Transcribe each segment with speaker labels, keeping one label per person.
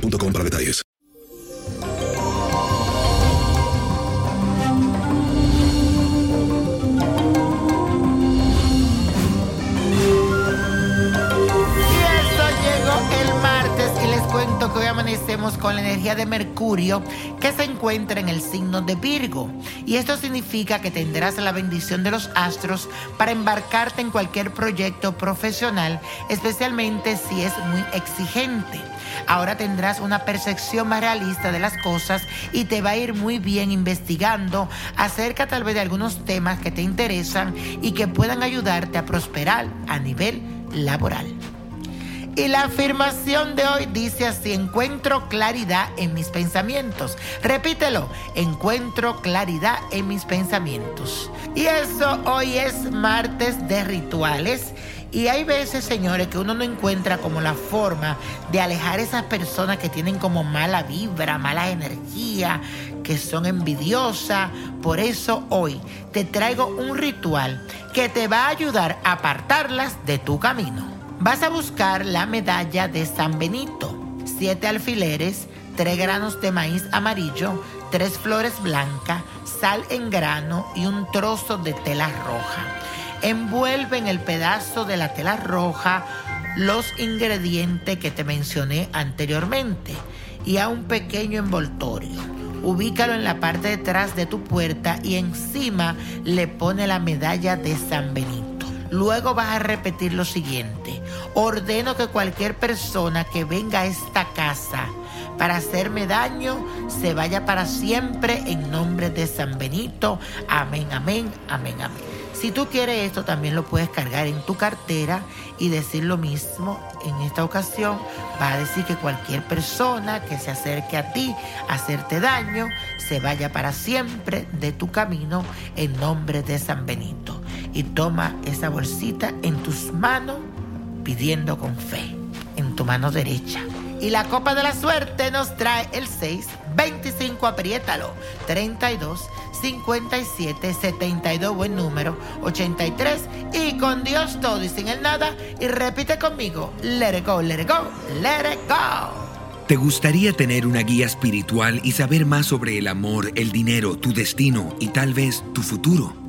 Speaker 1: boostmobile.com para detalles.
Speaker 2: Hoy amanecemos con la energía de Mercurio que se encuentra en el signo de Virgo. Y esto significa que tendrás la bendición de los astros para embarcarte en cualquier proyecto profesional, especialmente si es muy exigente. Ahora tendrás una percepción más realista de las cosas y te va a ir muy bien investigando acerca tal vez de algunos temas que te interesan y que puedan ayudarte a prosperar a nivel laboral. Y la afirmación de hoy dice así, encuentro claridad en mis pensamientos. Repítelo, encuentro claridad en mis pensamientos. Y eso hoy es martes de rituales. Y hay veces, señores, que uno no encuentra como la forma de alejar esas personas que tienen como mala vibra, mala energía, que son envidiosas. Por eso hoy te traigo un ritual que te va a ayudar a apartarlas de tu camino. Vas a buscar la medalla de San Benito, siete alfileres, tres granos de maíz amarillo, tres flores blancas, sal en grano y un trozo de tela roja. Envuelve en el pedazo de la tela roja los ingredientes que te mencioné anteriormente y a un pequeño envoltorio. Ubícalo en la parte de atrás de tu puerta y encima le pone la medalla de San Benito. Luego vas a repetir lo siguiente. Ordeno que cualquier persona que venga a esta casa para hacerme daño se vaya para siempre en nombre de San Benito. Amén, amén, amén, amén. Si tú quieres esto, también lo puedes cargar en tu cartera y decir lo mismo. En esta ocasión va a decir que cualquier persona que se acerque a ti a hacerte daño se vaya para siempre de tu camino en nombre de San Benito. Y toma esa bolsita en tus manos pidiendo con fe, en tu mano derecha. Y la copa de la suerte nos trae el 6, 25, apriétalo, 32, 57, 72, buen número, 83, y con Dios todo y sin el nada, y repite conmigo, let it go, let it go, let it go.
Speaker 3: ¿Te gustaría tener una guía espiritual y saber más sobre el amor, el dinero, tu destino y tal vez tu futuro?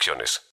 Speaker 4: restricciones.